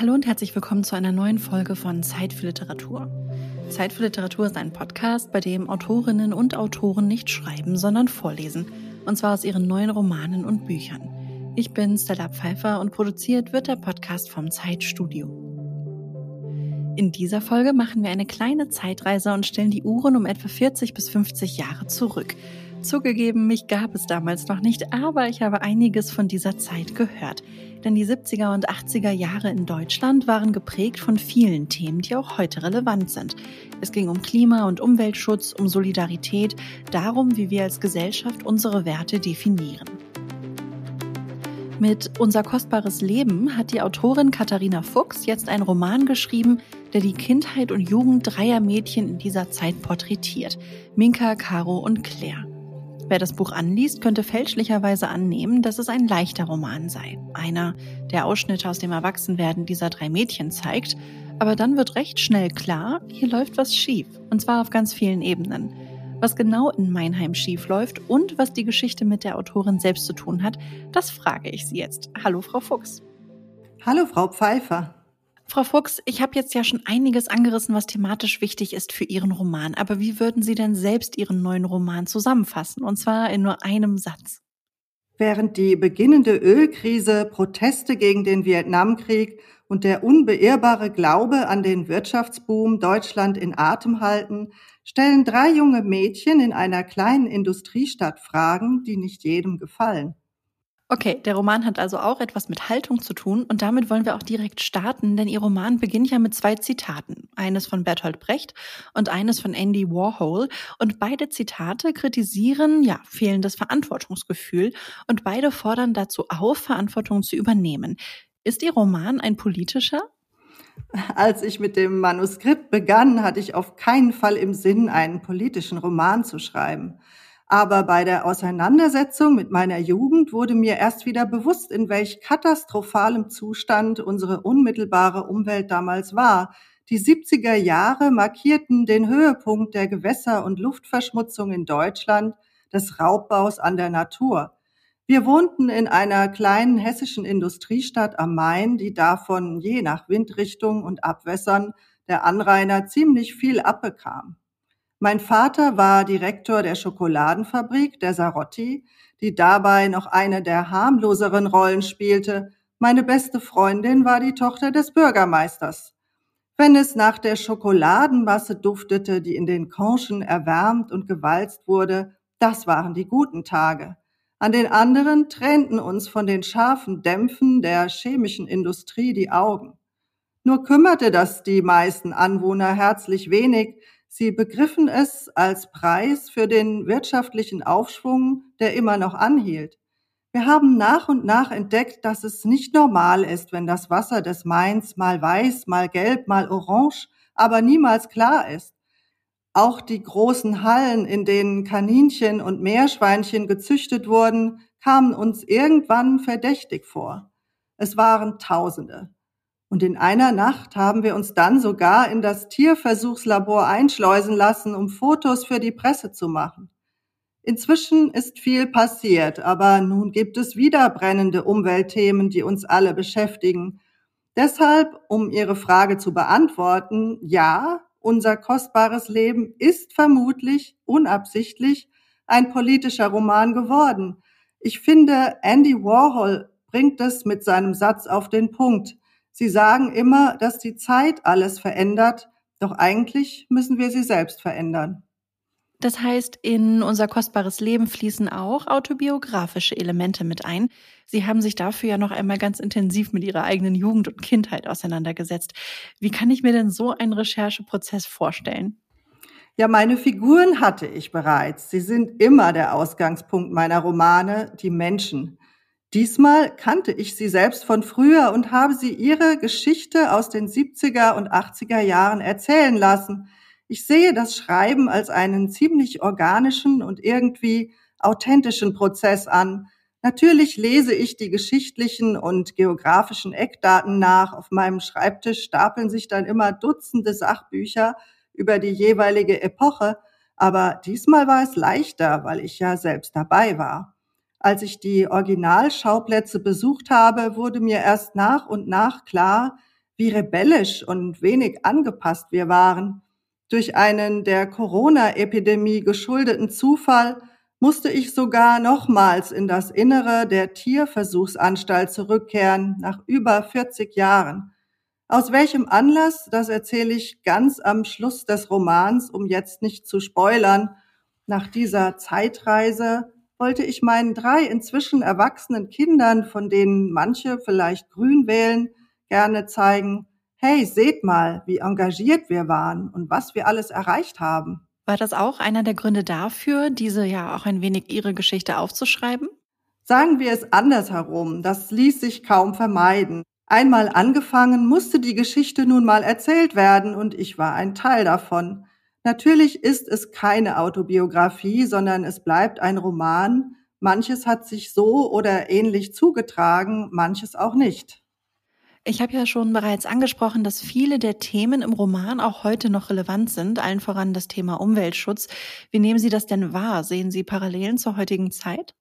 Hallo und herzlich willkommen zu einer neuen Folge von Zeit für Literatur. Zeit für Literatur ist ein Podcast, bei dem Autorinnen und Autoren nicht schreiben, sondern vorlesen. Und zwar aus ihren neuen Romanen und Büchern. Ich bin Stella Pfeiffer und produziert wird der Podcast vom Zeitstudio. In dieser Folge machen wir eine kleine Zeitreise und stellen die Uhren um etwa 40 bis 50 Jahre zurück. Zugegeben, mich gab es damals noch nicht, aber ich habe einiges von dieser Zeit gehört. Denn die 70er und 80er Jahre in Deutschland waren geprägt von vielen Themen, die auch heute relevant sind. Es ging um Klima- und Umweltschutz, um Solidarität, darum, wie wir als Gesellschaft unsere Werte definieren. Mit Unser kostbares Leben hat die Autorin Katharina Fuchs jetzt einen Roman geschrieben, der die Kindheit und Jugend dreier Mädchen in dieser Zeit porträtiert. Minka, Caro und Claire. Wer das Buch anliest, könnte fälschlicherweise annehmen, dass es ein leichter Roman sei. Einer, der Ausschnitte aus dem Erwachsenwerden dieser drei Mädchen zeigt. Aber dann wird recht schnell klar, hier läuft was schief. Und zwar auf ganz vielen Ebenen. Was genau in Meinheim schief läuft und was die Geschichte mit der Autorin selbst zu tun hat, das frage ich Sie jetzt. Hallo, Frau Fuchs. Hallo, Frau Pfeiffer. Frau Fuchs, ich habe jetzt ja schon einiges angerissen, was thematisch wichtig ist für Ihren Roman. Aber wie würden Sie denn selbst Ihren neuen Roman zusammenfassen? Und zwar in nur einem Satz. Während die beginnende Ölkrise, Proteste gegen den Vietnamkrieg und der unbeirrbare Glaube an den Wirtschaftsboom Deutschland in Atem halten, stellen drei junge Mädchen in einer kleinen Industriestadt Fragen, die nicht jedem gefallen. Okay, der Roman hat also auch etwas mit Haltung zu tun und damit wollen wir auch direkt starten, denn Ihr Roman beginnt ja mit zwei Zitaten. Eines von Bertolt Brecht und eines von Andy Warhol. Und beide Zitate kritisieren, ja, fehlendes Verantwortungsgefühl und beide fordern dazu auf, Verantwortung zu übernehmen. Ist Ihr Roman ein politischer? Als ich mit dem Manuskript begann, hatte ich auf keinen Fall im Sinn, einen politischen Roman zu schreiben. Aber bei der Auseinandersetzung mit meiner Jugend wurde mir erst wieder bewusst, in welch katastrophalem Zustand unsere unmittelbare Umwelt damals war. Die 70er Jahre markierten den Höhepunkt der Gewässer- und Luftverschmutzung in Deutschland, des Raubbaus an der Natur. Wir wohnten in einer kleinen hessischen Industriestadt am Main, die davon je nach Windrichtung und Abwässern der Anrainer ziemlich viel abbekam. Mein Vater war Direktor der Schokoladenfabrik, der Sarotti, die dabei noch eine der harmloseren Rollen spielte. Meine beste Freundin war die Tochter des Bürgermeisters. Wenn es nach der Schokoladenmasse duftete, die in den Conchen erwärmt und gewalzt wurde, das waren die guten Tage. An den anderen trennten uns von den scharfen Dämpfen der chemischen Industrie die Augen. Nur kümmerte das die meisten Anwohner herzlich wenig, Sie begriffen es als Preis für den wirtschaftlichen Aufschwung, der immer noch anhielt. Wir haben nach und nach entdeckt, dass es nicht normal ist, wenn das Wasser des Mains mal weiß, mal gelb, mal orange, aber niemals klar ist. Auch die großen Hallen, in denen Kaninchen und Meerschweinchen gezüchtet wurden, kamen uns irgendwann verdächtig vor. Es waren Tausende. Und in einer Nacht haben wir uns dann sogar in das Tierversuchslabor einschleusen lassen, um Fotos für die Presse zu machen. Inzwischen ist viel passiert, aber nun gibt es wieder brennende Umweltthemen, die uns alle beschäftigen. Deshalb, um Ihre Frage zu beantworten, ja, unser kostbares Leben ist vermutlich unabsichtlich ein politischer Roman geworden. Ich finde, Andy Warhol bringt es mit seinem Satz auf den Punkt. Sie sagen immer, dass die Zeit alles verändert, doch eigentlich müssen wir sie selbst verändern. Das heißt, in unser kostbares Leben fließen auch autobiografische Elemente mit ein. Sie haben sich dafür ja noch einmal ganz intensiv mit Ihrer eigenen Jugend und Kindheit auseinandergesetzt. Wie kann ich mir denn so einen Rechercheprozess vorstellen? Ja, meine Figuren hatte ich bereits. Sie sind immer der Ausgangspunkt meiner Romane, die Menschen. Diesmal kannte ich sie selbst von früher und habe sie ihre Geschichte aus den 70er und 80er Jahren erzählen lassen. Ich sehe das Schreiben als einen ziemlich organischen und irgendwie authentischen Prozess an. Natürlich lese ich die geschichtlichen und geografischen Eckdaten nach. Auf meinem Schreibtisch stapeln sich dann immer Dutzende Sachbücher über die jeweilige Epoche. Aber diesmal war es leichter, weil ich ja selbst dabei war. Als ich die Originalschauplätze besucht habe, wurde mir erst nach und nach klar, wie rebellisch und wenig angepasst wir waren. Durch einen der Corona-Epidemie geschuldeten Zufall musste ich sogar nochmals in das Innere der Tierversuchsanstalt zurückkehren, nach über 40 Jahren. Aus welchem Anlass, das erzähle ich ganz am Schluss des Romans, um jetzt nicht zu spoilern. Nach dieser Zeitreise wollte ich meinen drei inzwischen erwachsenen Kindern, von denen manche vielleicht grün wählen, gerne zeigen, hey, seht mal, wie engagiert wir waren und was wir alles erreicht haben. War das auch einer der Gründe dafür, diese ja auch ein wenig ihre Geschichte aufzuschreiben? Sagen wir es andersherum, das ließ sich kaum vermeiden. Einmal angefangen, musste die Geschichte nun mal erzählt werden und ich war ein Teil davon. Natürlich ist es keine Autobiografie, sondern es bleibt ein Roman. Manches hat sich so oder ähnlich zugetragen, manches auch nicht. Ich habe ja schon bereits angesprochen, dass viele der Themen im Roman auch heute noch relevant sind, allen voran das Thema Umweltschutz. Wie nehmen Sie das denn wahr? Sehen Sie Parallelen zur heutigen Zeit?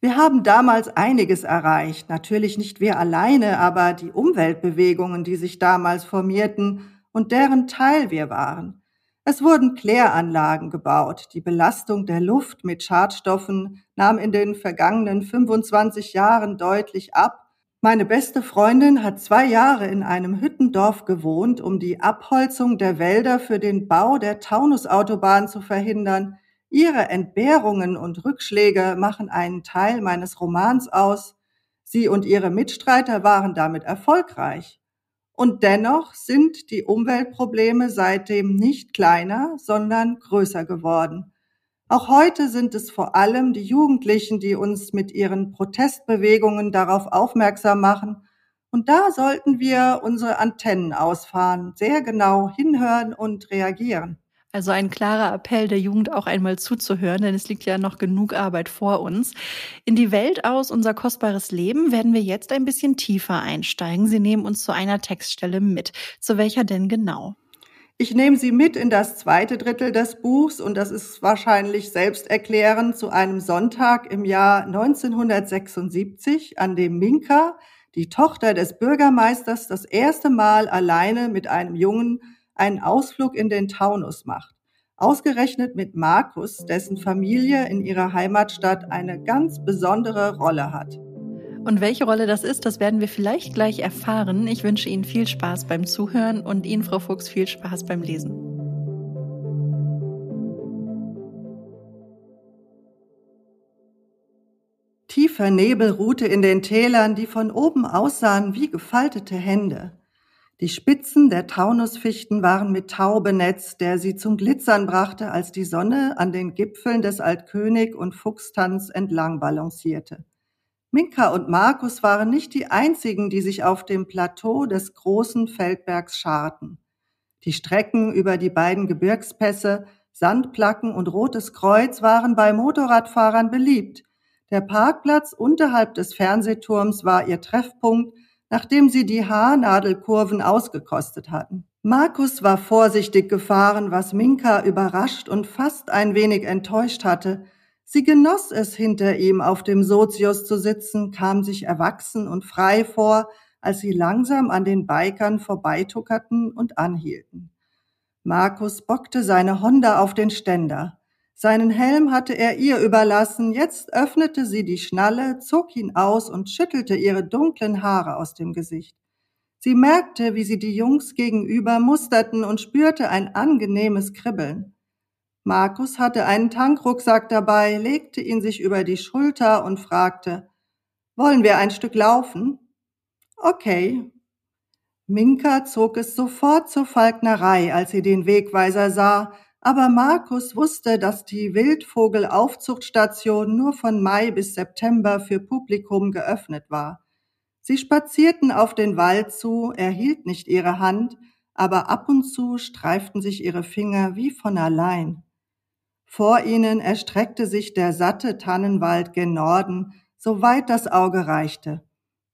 Wir haben damals einiges erreicht. Natürlich nicht wir alleine, aber die Umweltbewegungen, die sich damals formierten und deren Teil wir waren. Es wurden Kläranlagen gebaut. Die Belastung der Luft mit Schadstoffen nahm in den vergangenen 25 Jahren deutlich ab meine beste Freundin hat zwei Jahre in einem Hüttendorf gewohnt, um die Abholzung der Wälder für den Bau der Taunusautobahn zu verhindern. Ihre Entbehrungen und Rückschläge machen einen Teil meines Romans aus. Sie und ihre Mitstreiter waren damit erfolgreich. Und dennoch sind die Umweltprobleme seitdem nicht kleiner, sondern größer geworden. Auch heute sind es vor allem die Jugendlichen, die uns mit ihren Protestbewegungen darauf aufmerksam machen. Und da sollten wir unsere Antennen ausfahren, sehr genau hinhören und reagieren. Also ein klarer Appell der Jugend auch einmal zuzuhören, denn es liegt ja noch genug Arbeit vor uns. In die Welt aus, unser kostbares Leben, werden wir jetzt ein bisschen tiefer einsteigen. Sie nehmen uns zu einer Textstelle mit. Zu welcher denn genau? Ich nehme Sie mit in das zweite Drittel des Buchs und das ist wahrscheinlich selbsterklärend zu einem Sonntag im Jahr 1976, an dem Minka, die Tochter des Bürgermeisters, das erste Mal alleine mit einem Jungen einen Ausflug in den Taunus macht. Ausgerechnet mit Markus, dessen Familie in ihrer Heimatstadt eine ganz besondere Rolle hat. Und welche Rolle das ist, das werden wir vielleicht gleich erfahren. Ich wünsche Ihnen viel Spaß beim Zuhören und Ihnen, Frau Fuchs, viel Spaß beim Lesen. Tiefer Nebel ruhte in den Tälern, die von oben aussahen wie gefaltete Hände. Die Spitzen der Taunusfichten waren mit Tau benetzt, der sie zum Glitzern brachte, als die Sonne an den Gipfeln des Altkönig und Fuchstanz entlang balancierte. Minka und Markus waren nicht die einzigen, die sich auf dem Plateau des großen Feldbergs scharten. Die Strecken über die beiden Gebirgspässe, Sandplacken und Rotes Kreuz waren bei Motorradfahrern beliebt. Der Parkplatz unterhalb des Fernsehturms war ihr Treffpunkt, nachdem sie die Haarnadelkurven ausgekostet hatten. Markus war vorsichtig gefahren, was Minka überrascht und fast ein wenig enttäuscht hatte, Sie genoss es, hinter ihm auf dem Sozius zu sitzen, kam sich erwachsen und frei vor, als sie langsam an den Bikern vorbeituckerten und anhielten. Markus bockte seine Honda auf den Ständer. Seinen Helm hatte er ihr überlassen, jetzt öffnete sie die Schnalle, zog ihn aus und schüttelte ihre dunklen Haare aus dem Gesicht. Sie merkte, wie sie die Jungs gegenüber musterten und spürte ein angenehmes Kribbeln. Markus hatte einen Tankrucksack dabei, legte ihn sich über die Schulter und fragte, wollen wir ein Stück laufen? Okay. Minka zog es sofort zur Falknerei, als sie den Wegweiser sah, aber Markus wusste, dass die Wildvogelaufzuchtstation nur von Mai bis September für Publikum geöffnet war. Sie spazierten auf den Wald zu, er hielt nicht ihre Hand, aber ab und zu streiften sich ihre Finger wie von allein. Vor ihnen erstreckte sich der satte Tannenwald gen Norden, soweit das Auge reichte.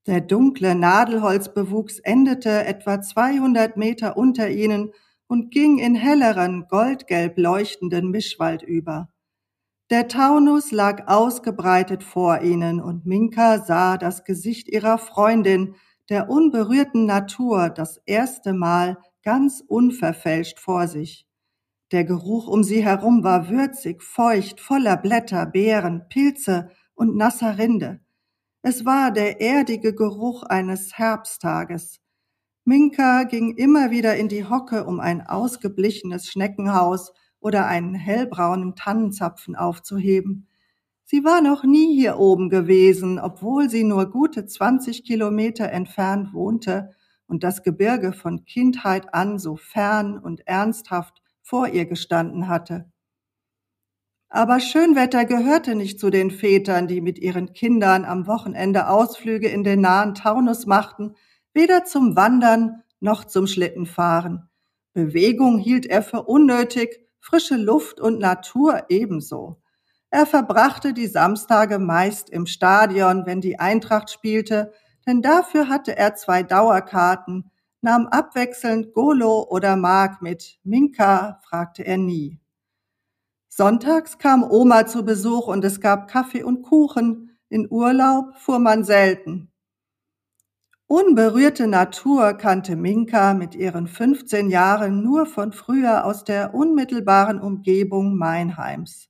Der dunkle Nadelholzbewuchs endete etwa 200 Meter unter ihnen und ging in helleren, goldgelb leuchtenden Mischwald über. Der Taunus lag ausgebreitet vor ihnen und Minka sah das Gesicht ihrer Freundin, der unberührten Natur das erste Mal ganz unverfälscht vor sich. Der Geruch um sie herum war würzig, feucht, voller Blätter, Beeren, Pilze und nasser Rinde. Es war der erdige Geruch eines Herbsttages. Minka ging immer wieder in die Hocke, um ein ausgeblichenes Schneckenhaus oder einen hellbraunen Tannenzapfen aufzuheben. Sie war noch nie hier oben gewesen, obwohl sie nur gute 20 Kilometer entfernt wohnte und das Gebirge von Kindheit an so fern und ernsthaft vor ihr gestanden hatte. Aber Schönwetter gehörte nicht zu den Vätern, die mit ihren Kindern am Wochenende Ausflüge in den nahen Taunus machten, weder zum Wandern noch zum Schlittenfahren. Bewegung hielt er für unnötig, frische Luft und Natur ebenso. Er verbrachte die Samstage meist im Stadion, wenn die Eintracht spielte, denn dafür hatte er zwei Dauerkarten, nahm abwechselnd Golo oder Mark mit. Minka fragte er nie. Sonntags kam Oma zu Besuch und es gab Kaffee und Kuchen. In Urlaub fuhr man selten. Unberührte Natur kannte Minka mit ihren 15 Jahren nur von früher aus der unmittelbaren Umgebung Meinheims.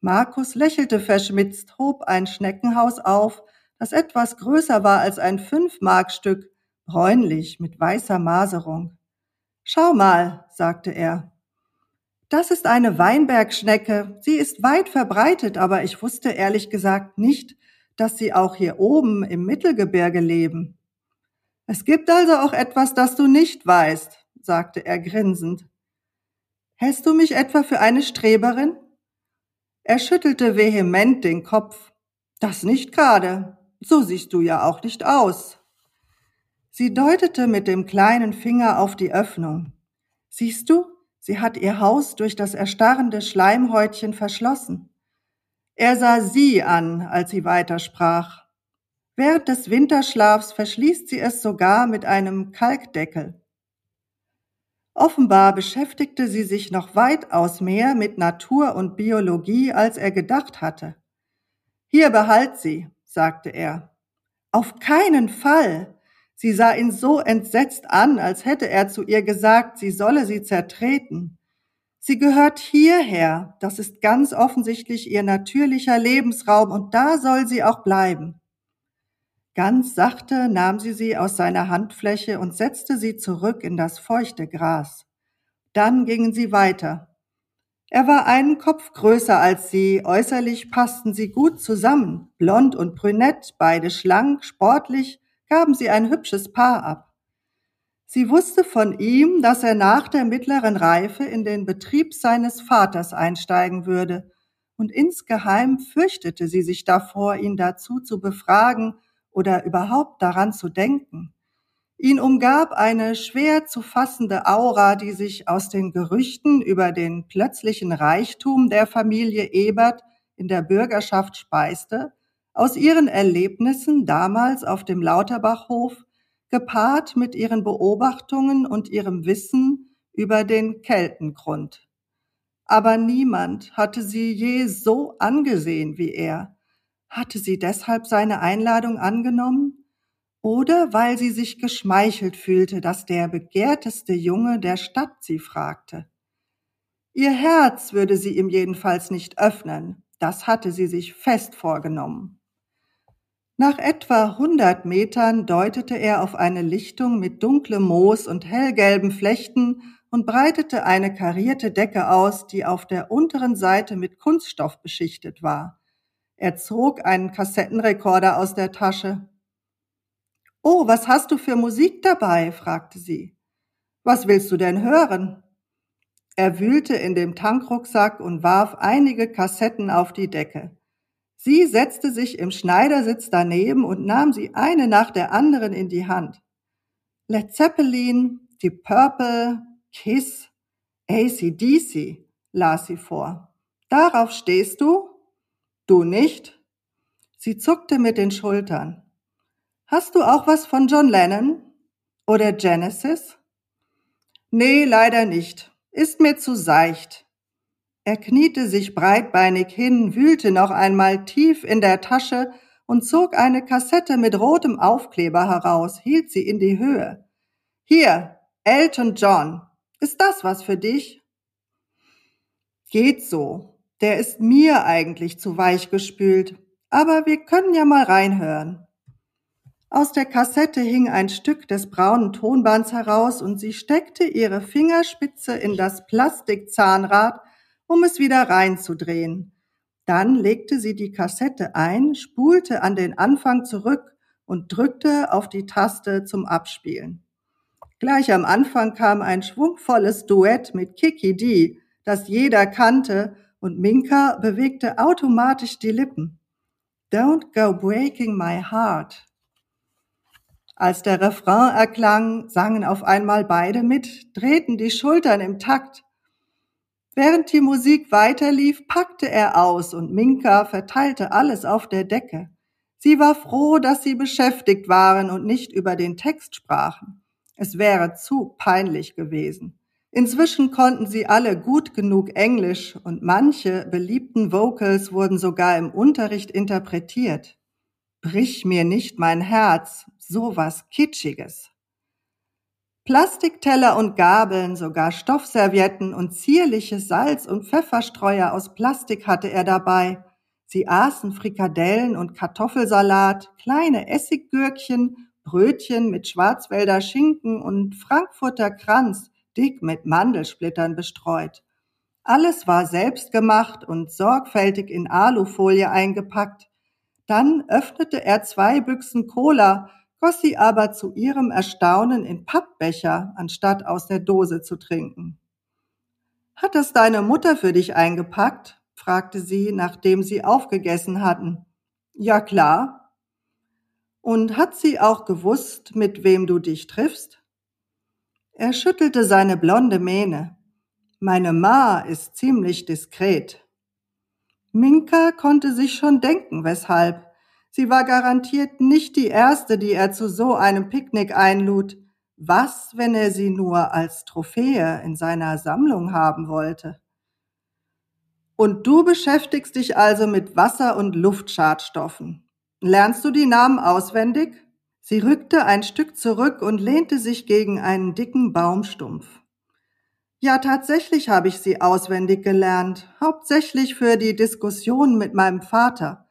Markus lächelte verschmitzt, hob ein Schneckenhaus auf, das etwas größer war als ein Fünfmarkstück, bräunlich mit weißer Maserung. Schau mal, sagte er. Das ist eine Weinbergschnecke. Sie ist weit verbreitet, aber ich wusste ehrlich gesagt nicht, dass sie auch hier oben im Mittelgebirge leben. Es gibt also auch etwas, das du nicht weißt, sagte er grinsend. Hältst du mich etwa für eine Streberin? Er schüttelte vehement den Kopf. Das nicht gerade. So siehst du ja auch nicht aus. Sie deutete mit dem kleinen Finger auf die Öffnung. Siehst du, sie hat ihr Haus durch das erstarrende Schleimhäutchen verschlossen. Er sah sie an, als sie weitersprach. Während des Winterschlafs verschließt sie es sogar mit einem Kalkdeckel. Offenbar beschäftigte sie sich noch weitaus mehr mit Natur und Biologie, als er gedacht hatte. Hier behalt sie, sagte er. Auf keinen Fall. Sie sah ihn so entsetzt an, als hätte er zu ihr gesagt, sie solle sie zertreten. Sie gehört hierher, das ist ganz offensichtlich ihr natürlicher Lebensraum und da soll sie auch bleiben. Ganz sachte nahm sie sie aus seiner Handfläche und setzte sie zurück in das feuchte Gras. Dann gingen sie weiter. Er war einen Kopf größer als sie, äußerlich passten sie gut zusammen, blond und brünett, beide schlank, sportlich, gaben sie ein hübsches Paar ab. Sie wusste von ihm, dass er nach der mittleren Reife in den Betrieb seines Vaters einsteigen würde, und insgeheim fürchtete sie sich davor, ihn dazu zu befragen, oder überhaupt daran zu denken. Ihn umgab eine schwer zu fassende Aura, die sich aus den Gerüchten über den plötzlichen Reichtum der Familie Ebert in der Bürgerschaft speiste, aus ihren Erlebnissen damals auf dem Lauterbachhof, gepaart mit ihren Beobachtungen und ihrem Wissen über den Keltengrund. Aber niemand hatte sie je so angesehen wie er, hatte sie deshalb seine Einladung angenommen? Oder weil sie sich geschmeichelt fühlte, dass der begehrteste Junge der Stadt sie fragte? Ihr Herz würde sie ihm jedenfalls nicht öffnen, das hatte sie sich fest vorgenommen. Nach etwa hundert Metern deutete er auf eine Lichtung mit dunklem Moos und hellgelben Flechten und breitete eine karierte Decke aus, die auf der unteren Seite mit Kunststoff beschichtet war. Er zog einen Kassettenrekorder aus der Tasche. Oh, was hast du für Musik dabei? fragte sie. Was willst du denn hören? Er wühlte in dem Tankrucksack und warf einige Kassetten auf die Decke. Sie setzte sich im Schneidersitz daneben und nahm sie eine nach der anderen in die Hand. Led Zeppelin, Die Purple, Kiss, ACDC, las sie vor. Darauf stehst du? Du nicht? Sie zuckte mit den Schultern. Hast du auch was von John Lennon? Oder Genesis? Nee, leider nicht. Ist mir zu seicht. Er kniete sich breitbeinig hin, wühlte noch einmal tief in der Tasche und zog eine Kassette mit rotem Aufkleber heraus, hielt sie in die Höhe. Hier, Elton John, ist das was für dich? Geht so. Der ist mir eigentlich zu weich gespült. Aber wir können ja mal reinhören. Aus der Kassette hing ein Stück des braunen Tonbands heraus und sie steckte ihre Fingerspitze in das Plastikzahnrad, um es wieder reinzudrehen. Dann legte sie die Kassette ein, spulte an den Anfang zurück und drückte auf die Taste zum Abspielen. Gleich am Anfang kam ein schwungvolles Duett mit Kiki D, das jeder kannte, und Minka bewegte automatisch die Lippen. Don't go breaking my heart. Als der Refrain erklang, sangen auf einmal beide mit, drehten die Schultern im Takt. Während die Musik weiterlief, packte er aus und Minka verteilte alles auf der Decke. Sie war froh, dass sie beschäftigt waren und nicht über den Text sprachen. Es wäre zu peinlich gewesen. Inzwischen konnten sie alle gut genug Englisch und manche beliebten Vocals wurden sogar im Unterricht interpretiert. Brich mir nicht mein Herz, so was Kitschiges. Plastikteller und Gabeln, sogar Stoffservietten und zierliche Salz- und Pfefferstreuer aus Plastik hatte er dabei. Sie aßen Frikadellen und Kartoffelsalat, kleine Essiggürkchen Brötchen mit Schwarzwälder Schinken und Frankfurter Kranz, dick mit Mandelsplittern bestreut. Alles war selbst gemacht und sorgfältig in Alufolie eingepackt. Dann öffnete er zwei Büchsen Cola, goss sie aber zu ihrem Erstaunen in Pappbecher, anstatt aus der Dose zu trinken. Hat es deine Mutter für dich eingepackt? fragte sie, nachdem sie aufgegessen hatten. Ja klar, und hat sie auch gewusst, mit wem du dich triffst? Er schüttelte seine blonde Mähne. Meine Ma ist ziemlich diskret. Minka konnte sich schon denken, weshalb. Sie war garantiert nicht die erste, die er zu so einem Picknick einlud. Was, wenn er sie nur als Trophäe in seiner Sammlung haben wollte? Und du beschäftigst dich also mit Wasser- und Luftschadstoffen. Lernst du die Namen auswendig? Sie rückte ein Stück zurück und lehnte sich gegen einen dicken Baumstumpf. Ja, tatsächlich habe ich sie auswendig gelernt, hauptsächlich für die Diskussion mit meinem Vater.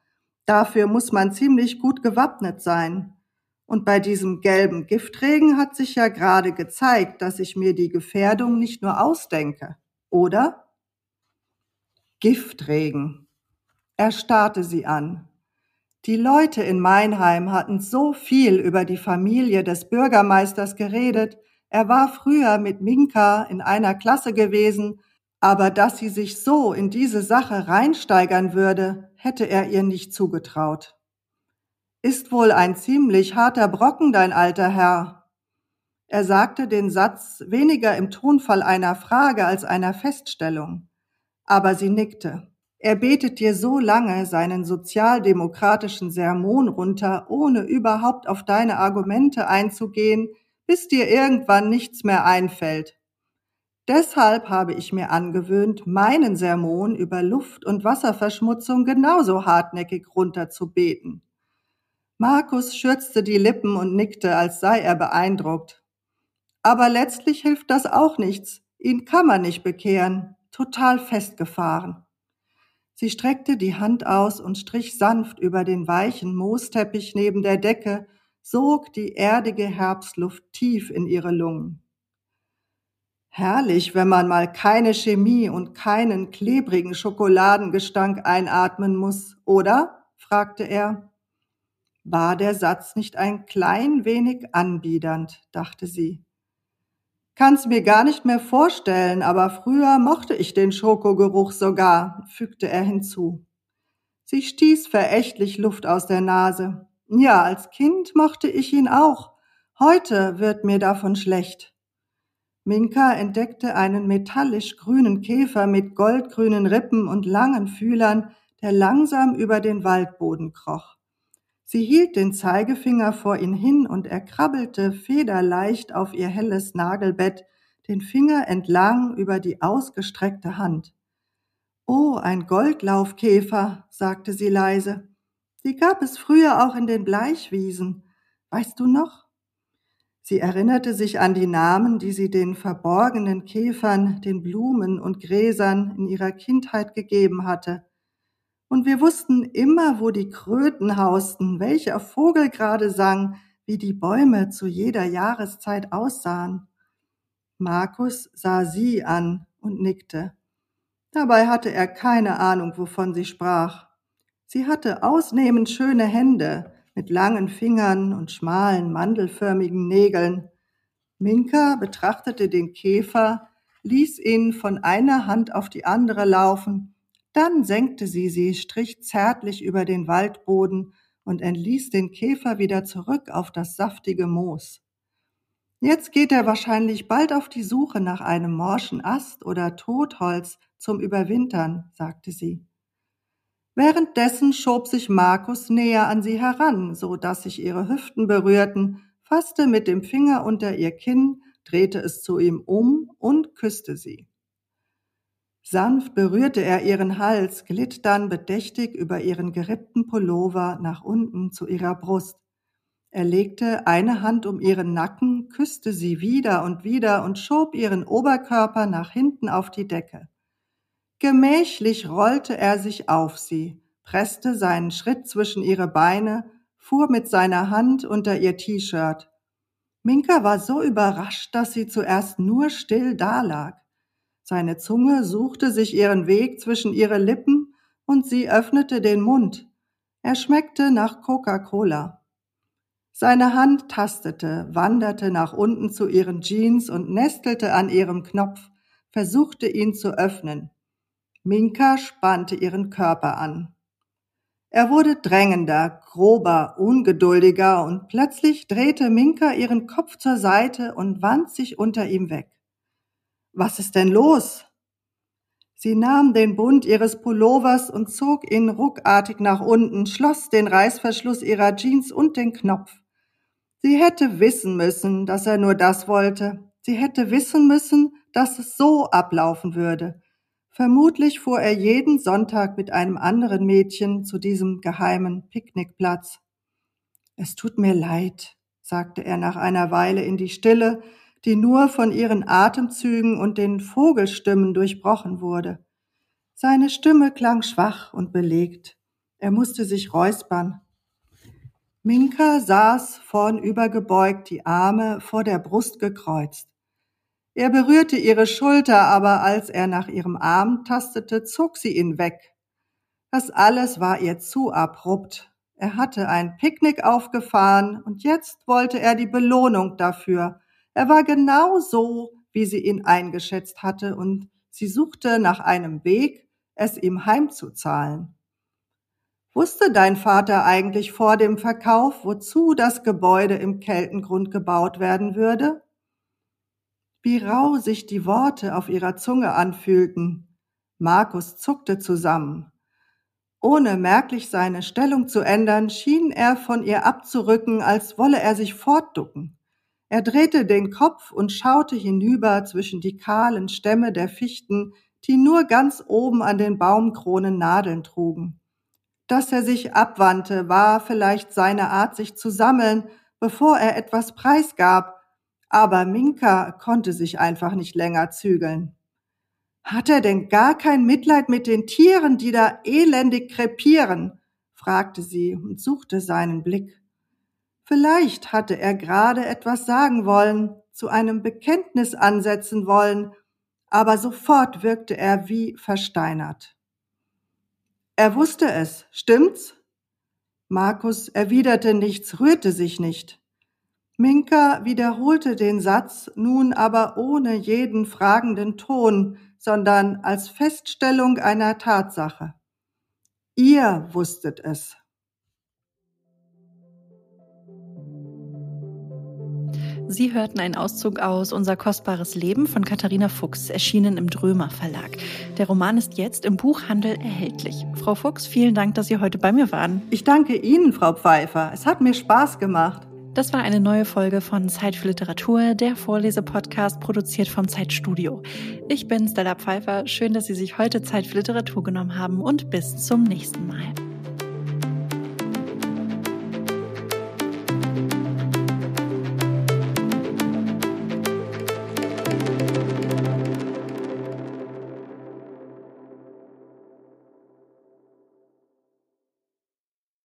Dafür muss man ziemlich gut gewappnet sein. Und bei diesem gelben Giftregen hat sich ja gerade gezeigt, dass ich mir die Gefährdung nicht nur ausdenke, oder? Giftregen. Er starrte sie an. Die Leute in Meinheim hatten so viel über die Familie des Bürgermeisters geredet. Er war früher mit Minka in einer Klasse gewesen, aber dass sie sich so in diese Sache reinsteigern würde, hätte er ihr nicht zugetraut. Ist wohl ein ziemlich harter Brocken, dein alter Herr. Er sagte den Satz weniger im Tonfall einer Frage als einer Feststellung. Aber sie nickte. Er betet dir so lange seinen sozialdemokratischen Sermon runter, ohne überhaupt auf deine Argumente einzugehen, bis dir irgendwann nichts mehr einfällt. Deshalb habe ich mir angewöhnt, meinen Sermon über Luft- und Wasserverschmutzung genauso hartnäckig runterzubeten. Markus schürzte die Lippen und nickte, als sei er beeindruckt. Aber letztlich hilft das auch nichts. Ihn kann man nicht bekehren. Total festgefahren. Sie streckte die Hand aus und strich sanft über den weichen Moosteppich neben der Decke, sog die erdige Herbstluft tief in ihre Lungen. Herrlich, wenn man mal keine Chemie und keinen klebrigen Schokoladengestank einatmen muss, oder? fragte er. War der Satz nicht ein klein wenig anbiedernd, dachte sie. Kann's mir gar nicht mehr vorstellen, aber früher mochte ich den Schokogeruch sogar, fügte er hinzu. Sie stieß verächtlich Luft aus der Nase. Ja, als Kind mochte ich ihn auch. Heute wird mir davon schlecht. Minka entdeckte einen metallisch grünen Käfer mit goldgrünen Rippen und langen Fühlern, der langsam über den Waldboden kroch. Sie hielt den Zeigefinger vor ihn hin und er krabbelte federleicht auf ihr helles Nagelbett, den Finger entlang über die ausgestreckte Hand. Oh, ein Goldlaufkäfer, sagte sie leise. Sie gab es früher auch in den Bleichwiesen. Weißt du noch? Sie erinnerte sich an die Namen, die sie den verborgenen Käfern, den Blumen und Gräsern in ihrer Kindheit gegeben hatte. Und wir wussten immer, wo die Kröten hausten, welcher Vogel gerade sang, wie die Bäume zu jeder Jahreszeit aussahen. Markus sah sie an und nickte. Dabei hatte er keine Ahnung, wovon sie sprach. Sie hatte ausnehmend schöne Hände mit langen Fingern und schmalen, mandelförmigen Nägeln. Minka betrachtete den Käfer, ließ ihn von einer Hand auf die andere laufen, dann senkte sie sie, strich zärtlich über den Waldboden und entließ den Käfer wieder zurück auf das saftige Moos. Jetzt geht er wahrscheinlich bald auf die Suche nach einem morschen Ast oder Totholz zum Überwintern, sagte sie. Währenddessen schob sich Markus näher an sie heran, so dass sich ihre Hüften berührten, fasste mit dem Finger unter ihr Kinn, drehte es zu ihm um und küsste sie. Sanft berührte er ihren Hals, glitt dann bedächtig über ihren gerippten Pullover nach unten zu ihrer Brust. Er legte eine Hand um ihren Nacken, küsste sie wieder und wieder und schob ihren Oberkörper nach hinten auf die Decke. Gemächlich rollte er sich auf sie, presste seinen Schritt zwischen ihre Beine, fuhr mit seiner Hand unter ihr T-Shirt. Minka war so überrascht, dass sie zuerst nur still dalag. Seine Zunge suchte sich ihren Weg zwischen ihre Lippen und sie öffnete den Mund. Er schmeckte nach Coca-Cola. Seine Hand tastete, wanderte nach unten zu ihren Jeans und nestelte an ihrem Knopf, versuchte ihn zu öffnen. Minka spannte ihren Körper an. Er wurde drängender, grober, ungeduldiger und plötzlich drehte Minka ihren Kopf zur Seite und wand sich unter ihm weg. Was ist denn los? Sie nahm den Bund ihres Pullovers und zog ihn ruckartig nach unten, schloss den Reißverschluss ihrer Jeans und den Knopf. Sie hätte wissen müssen, dass er nur das wollte. Sie hätte wissen müssen, dass es so ablaufen würde. Vermutlich fuhr er jeden Sonntag mit einem anderen Mädchen zu diesem geheimen Picknickplatz. Es tut mir leid, sagte er nach einer Weile in die Stille, die nur von ihren Atemzügen und den Vogelstimmen durchbrochen wurde. Seine Stimme klang schwach und belegt. Er musste sich räuspern. Minka saß vornüber gebeugt, die Arme vor der Brust gekreuzt. Er berührte ihre Schulter, aber als er nach ihrem Arm tastete, zog sie ihn weg. Das alles war ihr zu abrupt. Er hatte ein Picknick aufgefahren und jetzt wollte er die Belohnung dafür, er war genau so, wie sie ihn eingeschätzt hatte, und sie suchte nach einem Weg, es ihm heimzuzahlen. Wusste dein Vater eigentlich vor dem Verkauf, wozu das Gebäude im Keltengrund gebaut werden würde? Wie rau sich die Worte auf ihrer Zunge anfühlten. Markus zuckte zusammen. Ohne merklich seine Stellung zu ändern, schien er von ihr abzurücken, als wolle er sich fortducken. Er drehte den Kopf und schaute hinüber zwischen die kahlen Stämme der Fichten, die nur ganz oben an den Baumkronen Nadeln trugen. Dass er sich abwandte, war vielleicht seine Art, sich zu sammeln, bevor er etwas preisgab, aber Minka konnte sich einfach nicht länger zügeln. Hat er denn gar kein Mitleid mit den Tieren, die da elendig krepieren? fragte sie und suchte seinen Blick. Vielleicht hatte er gerade etwas sagen wollen, zu einem Bekenntnis ansetzen wollen, aber sofort wirkte er wie versteinert. Er wusste es, stimmt's? Markus erwiderte nichts, rührte sich nicht. Minka wiederholte den Satz, nun aber ohne jeden fragenden Ton, sondern als Feststellung einer Tatsache. Ihr wusstet es. Sie hörten einen Auszug aus Unser kostbares Leben von Katharina Fuchs, erschienen im Drömer Verlag. Der Roman ist jetzt im Buchhandel erhältlich. Frau Fuchs, vielen Dank, dass Sie heute bei mir waren. Ich danke Ihnen, Frau Pfeiffer. Es hat mir Spaß gemacht. Das war eine neue Folge von Zeit für Literatur, der Vorlesepodcast produziert vom Zeitstudio. Ich bin Stella Pfeiffer. Schön, dass Sie sich heute Zeit für Literatur genommen haben und bis zum nächsten Mal.